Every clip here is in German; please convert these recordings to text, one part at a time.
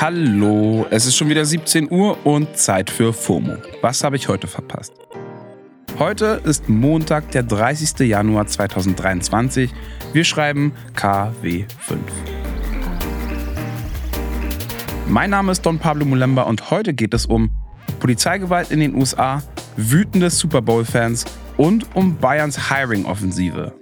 Hallo, es ist schon wieder 17 Uhr und Zeit für FOMO. Was habe ich heute verpasst? Heute ist Montag, der 30. Januar 2023. Wir schreiben KW5. Mein Name ist Don Pablo Mulemba und heute geht es um Polizeigewalt in den USA, wütende Super Bowl-Fans und um Bayerns Hiring-Offensive.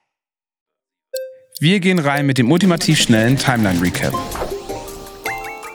Wir gehen rein mit dem ultimativ schnellen Timeline-Recap.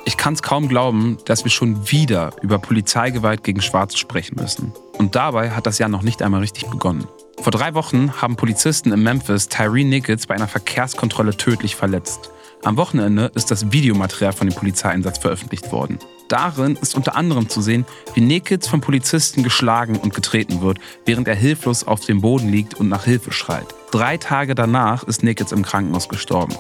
Ich kann es kaum glauben, dass wir schon wieder über Polizeigewalt gegen Schwarze sprechen müssen. Und dabei hat das Jahr noch nicht einmal richtig begonnen. Vor drei Wochen haben Polizisten in Memphis Tyree Nichols bei einer Verkehrskontrolle tödlich verletzt. Am Wochenende ist das Videomaterial von dem Polizeieinsatz veröffentlicht worden. Darin ist unter anderem zu sehen, wie Nichols von Polizisten geschlagen und getreten wird, während er hilflos auf dem Boden liegt und nach Hilfe schreit. Drei Tage danach ist Nichols im Krankenhaus gestorben.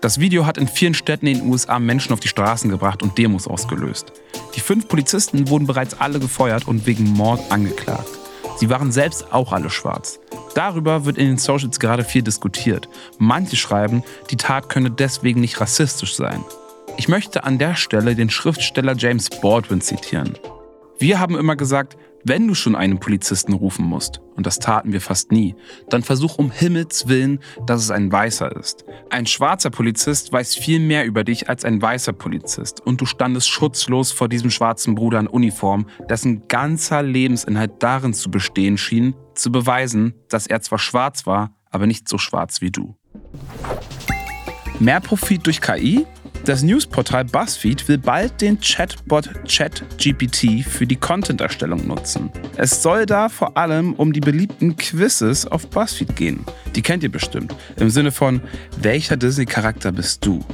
Das Video hat in vielen Städten in den USA Menschen auf die Straßen gebracht und Demos ausgelöst. Die fünf Polizisten wurden bereits alle gefeuert und wegen Mord angeklagt. Sie waren selbst auch alle schwarz. Darüber wird in den Socials gerade viel diskutiert. Manche schreiben, die Tat könne deswegen nicht rassistisch sein. Ich möchte an der Stelle den Schriftsteller James Baldwin zitieren. Wir haben immer gesagt, wenn du schon einen Polizisten rufen musst, und das taten wir fast nie, dann versuch um Himmels willen, dass es ein Weißer ist. Ein schwarzer Polizist weiß viel mehr über dich als ein weißer Polizist und du standest schutzlos vor diesem schwarzen Bruder in Uniform, dessen ganzer Lebensinhalt darin zu bestehen schien, zu beweisen, dass er zwar schwarz war, aber nicht so schwarz wie du. Mehr Profit durch KI? Das Newsportal BuzzFeed will bald den Chatbot ChatGPT für die Content-Erstellung nutzen. Es soll da vor allem um die beliebten Quizzes auf BuzzFeed gehen. Die kennt ihr bestimmt. Im Sinne von, welcher Disney-Charakter bist du?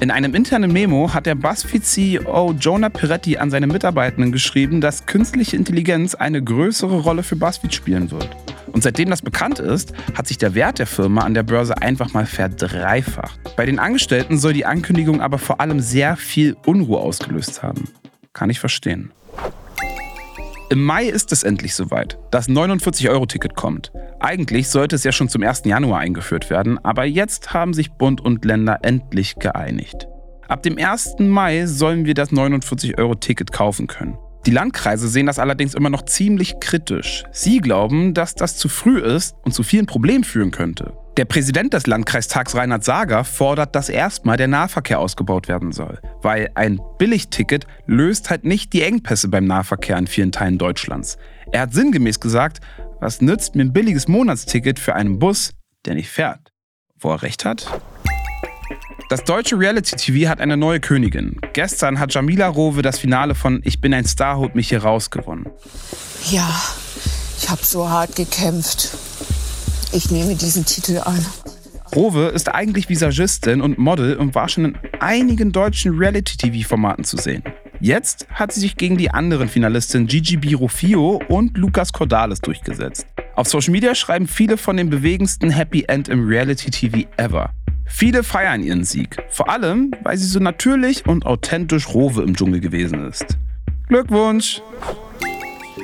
In einem internen Memo hat der BuzzFeed-CEO Jonah Peretti an seine Mitarbeitenden geschrieben, dass künstliche Intelligenz eine größere Rolle für BuzzFeed spielen wird. Und seitdem das bekannt ist, hat sich der Wert der Firma an der Börse einfach mal verdreifacht. Bei den Angestellten soll die Ankündigung aber vor allem sehr viel Unruhe ausgelöst haben. Kann ich verstehen. Im Mai ist es endlich soweit. Das 49-Euro-Ticket kommt. Eigentlich sollte es ja schon zum 1. Januar eingeführt werden, aber jetzt haben sich Bund und Länder endlich geeinigt. Ab dem 1. Mai sollen wir das 49-Euro-Ticket kaufen können. Die Landkreise sehen das allerdings immer noch ziemlich kritisch. Sie glauben, dass das zu früh ist und zu vielen Problemen führen könnte. Der Präsident des Landkreistags Reinhard Sager fordert, dass erstmal der Nahverkehr ausgebaut werden soll, weil ein Billigticket löst halt nicht die Engpässe beim Nahverkehr in vielen Teilen Deutschlands. Er hat sinngemäß gesagt, was nützt mir ein billiges Monatsticket für einen Bus, der nicht fährt? Wo er recht hat? Das deutsche Reality-TV hat eine neue Königin. Gestern hat Jamila Rowe das Finale von Ich bin ein Star, holt mich hier raus gewonnen. Ja, ich habe so hart gekämpft. Ich nehme diesen Titel an. Rowe ist eigentlich Visagistin und Model und war schon in einigen deutschen Reality-TV-Formaten zu sehen. Jetzt hat sie sich gegen die anderen Finalistinnen Gigi Birofio und Lukas Cordalis durchgesetzt. Auf Social Media schreiben viele von dem bewegendsten Happy End im Reality-TV ever. Viele feiern ihren Sieg, vor allem, weil sie so natürlich und authentisch Rowe im Dschungel gewesen ist. Glückwunsch!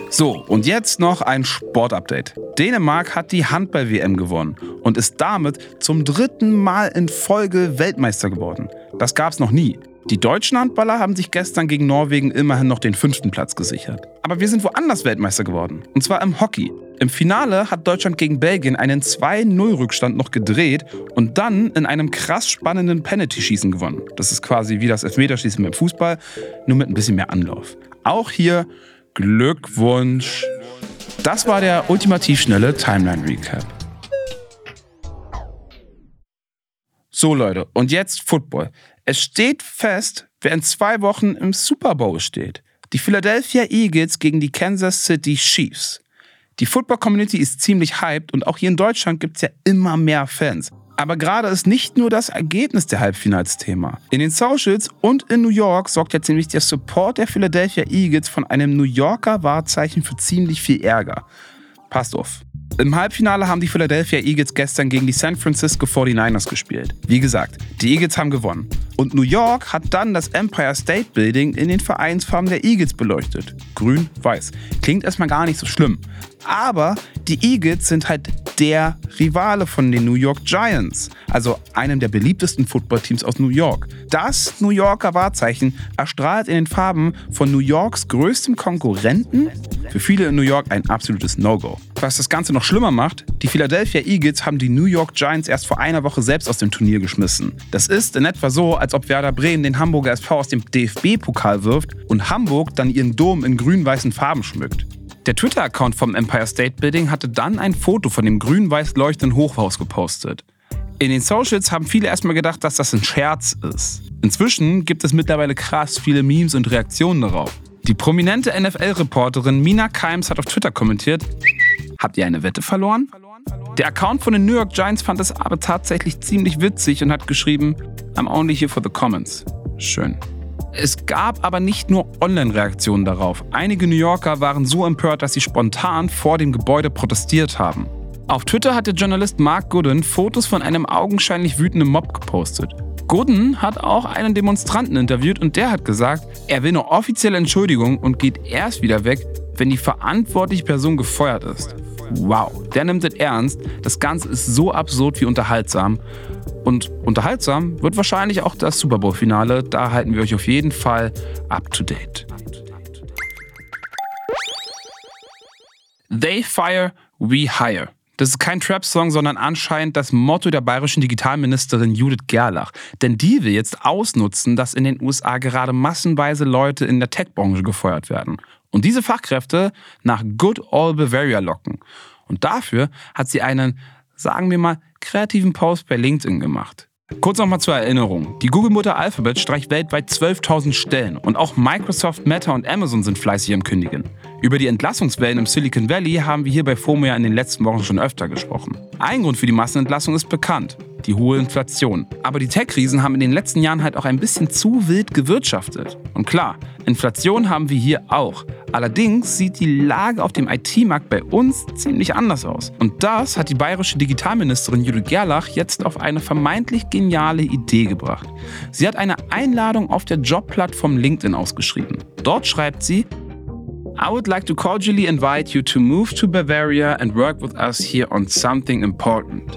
So, und jetzt noch ein Sportupdate. Dänemark hat die Handball-WM gewonnen und ist damit zum dritten Mal in Folge Weltmeister geworden. Das gab's noch nie. Die deutschen Handballer haben sich gestern gegen Norwegen immerhin noch den fünften Platz gesichert. Aber wir sind woanders Weltmeister geworden. Und zwar im Hockey. Im Finale hat Deutschland gegen Belgien einen 2-0-Rückstand noch gedreht und dann in einem krass spannenden Penalty-Schießen gewonnen. Das ist quasi wie das Elfmeterschießen beim Fußball, nur mit ein bisschen mehr Anlauf. Auch hier Glückwunsch. Das war der ultimativ schnelle Timeline-Recap. So Leute, und jetzt Football. Es steht fest, wer in zwei Wochen im Super Bowl steht. Die Philadelphia Eagles gegen die Kansas City Chiefs. Die Football-Community ist ziemlich hyped und auch hier in Deutschland gibt es ja immer mehr Fans. Aber gerade ist nicht nur das Ergebnis der Halbfinals Thema. In den Socials und in New York sorgt jetzt nämlich der Support der Philadelphia Eagles von einem New Yorker Wahrzeichen für ziemlich viel Ärger. Passt auf. Im Halbfinale haben die Philadelphia Eagles gestern gegen die San Francisco 49ers gespielt. Wie gesagt, die Eagles haben gewonnen. Und New York hat dann das Empire State Building in den Vereinsfarben der Eagles beleuchtet. Grün-Weiß. Klingt erstmal gar nicht so schlimm. Aber die Eagles sind halt der Rivale von den New York Giants, also einem der beliebtesten Footballteams aus New York. Das New Yorker Wahrzeichen erstrahlt in den Farben von New Yorks größtem Konkurrenten. Für viele in New York ein absolutes No-Go. Was das Ganze noch schlimmer macht, die Philadelphia Eagles haben die New York Giants erst vor einer Woche selbst aus dem Turnier geschmissen. Das ist in etwa so, als ob Werder Bremen den Hamburger SV aus dem DFB-Pokal wirft und Hamburg dann ihren Dom in grün-weißen Farben schmückt. Der Twitter-Account vom Empire State Building hatte dann ein Foto von dem grün-weiß leuchtenden Hochhaus gepostet. In den Socials haben viele erstmal gedacht, dass das ein Scherz ist. Inzwischen gibt es mittlerweile krass viele Memes und Reaktionen darauf. Die prominente NFL-Reporterin Mina Kimes hat auf Twitter kommentiert, habt ihr eine Wette verloren? Der Account von den New York Giants fand es aber tatsächlich ziemlich witzig und hat geschrieben, I'm only here for the comments. Schön. Es gab aber nicht nur Online-Reaktionen darauf. Einige New Yorker waren so empört, dass sie spontan vor dem Gebäude protestiert haben. Auf Twitter hat der Journalist Mark Gooden Fotos von einem augenscheinlich wütenden Mob gepostet. Gooden hat auch einen Demonstranten interviewt und der hat gesagt, er will eine offizielle Entschuldigung und geht erst wieder weg, wenn die verantwortliche Person gefeuert ist. Wow, der nimmt es ernst. Das Ganze ist so absurd wie unterhaltsam. Und unterhaltsam wird wahrscheinlich auch das Super Bowl-Finale. Da halten wir euch auf jeden Fall up to date. They fire, we hire. Das ist kein Trap-Song, sondern anscheinend das Motto der bayerischen Digitalministerin Judith Gerlach. Denn die will jetzt ausnutzen, dass in den USA gerade massenweise Leute in der Tech-Branche gefeuert werden. Und diese Fachkräfte nach Good Old Bavaria locken. Und dafür hat sie einen, sagen wir mal, kreativen Post bei LinkedIn gemacht. Kurz nochmal zur Erinnerung. Die Google-Mutter Alphabet streicht weltweit 12.000 Stellen und auch Microsoft, Meta und Amazon sind fleißig am Kündigen. Über die Entlassungswellen im Silicon Valley haben wir hier bei FOMO ja in den letzten Wochen schon öfter gesprochen. Ein Grund für die Massenentlassung ist bekannt die hohe Inflation. Aber die Tech-Riesen haben in den letzten Jahren halt auch ein bisschen zu wild gewirtschaftet. Und klar, Inflation haben wir hier auch. Allerdings sieht die Lage auf dem IT-Markt bei uns ziemlich anders aus. Und das hat die bayerische Digitalministerin Judith Gerlach jetzt auf eine vermeintlich geniale Idee gebracht. Sie hat eine Einladung auf der Jobplattform LinkedIn ausgeschrieben. Dort schreibt sie, I would like to cordially invite you to move to Bavaria and work with us here on something important.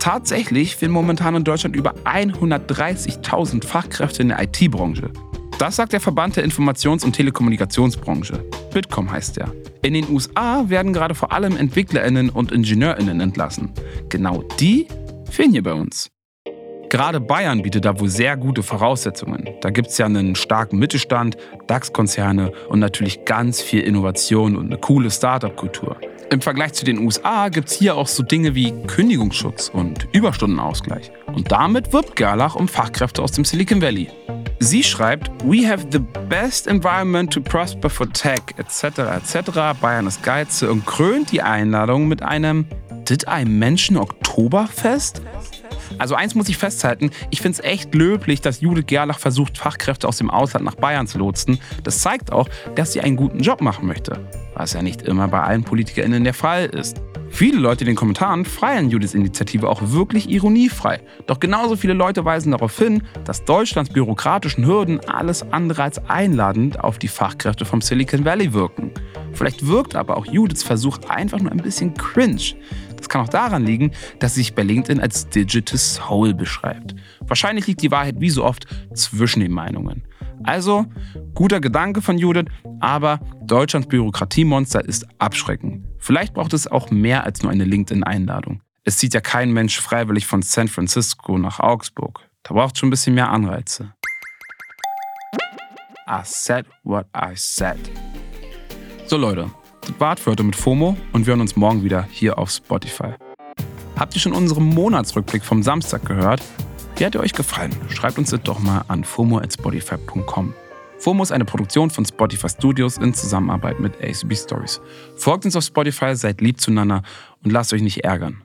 Tatsächlich fehlen momentan in Deutschland über 130.000 Fachkräfte in der IT-Branche. Das sagt der Verband der Informations- und Telekommunikationsbranche. Bitkom heißt er. In den USA werden gerade vor allem EntwicklerInnen und IngenieurInnen entlassen. Genau die fehlen hier bei uns. Gerade Bayern bietet da wohl sehr gute Voraussetzungen. Da gibt es ja einen starken Mittelstand, DAX-Konzerne und natürlich ganz viel Innovation und eine coole Startup-Kultur. Im Vergleich zu den USA gibt es hier auch so Dinge wie Kündigungsschutz und Überstundenausgleich. Und damit wirbt Gerlach um Fachkräfte aus dem Silicon Valley. Sie schreibt, We have the best environment to prosper for tech, etc., etc. Bayern ist Geize und krönt die Einladung mit einem Did I mention Oktoberfest? Also eins muss ich festhalten, ich finde es echt löblich, dass Judith Gerlach versucht, Fachkräfte aus dem Ausland nach Bayern zu lotsen. Das zeigt auch, dass sie einen guten Job machen möchte, was ja nicht immer bei allen PolitikerInnen der Fall ist. Viele Leute in den Kommentaren feiern Judiths Initiative auch wirklich ironiefrei. Doch genauso viele Leute weisen darauf hin, dass Deutschlands bürokratischen Hürden alles andere als einladend auf die Fachkräfte vom Silicon Valley wirken. Vielleicht wirkt aber auch Judiths Versuch einfach nur ein bisschen cringe. Das kann auch daran liegen, dass sie sich bei LinkedIn als Digital Soul beschreibt. Wahrscheinlich liegt die Wahrheit wie so oft zwischen den Meinungen. Also, guter Gedanke von Judith, aber Deutschlands Bürokratiemonster ist abschreckend. Vielleicht braucht es auch mehr als nur eine LinkedIn-Einladung. Es zieht ja kein Mensch freiwillig von San Francisco nach Augsburg. Da braucht es schon ein bisschen mehr Anreize. I said what I said. So Leute, heute mit FOMO und wir hören uns morgen wieder hier auf Spotify. Habt ihr schon unseren Monatsrückblick vom Samstag gehört? Wie hat er euch gefallen? Schreibt uns das doch mal an fomo.spotify.com. FOMO ist eine Produktion von Spotify Studios in Zusammenarbeit mit ACB Stories. Folgt uns auf Spotify, seid lieb zueinander und lasst euch nicht ärgern.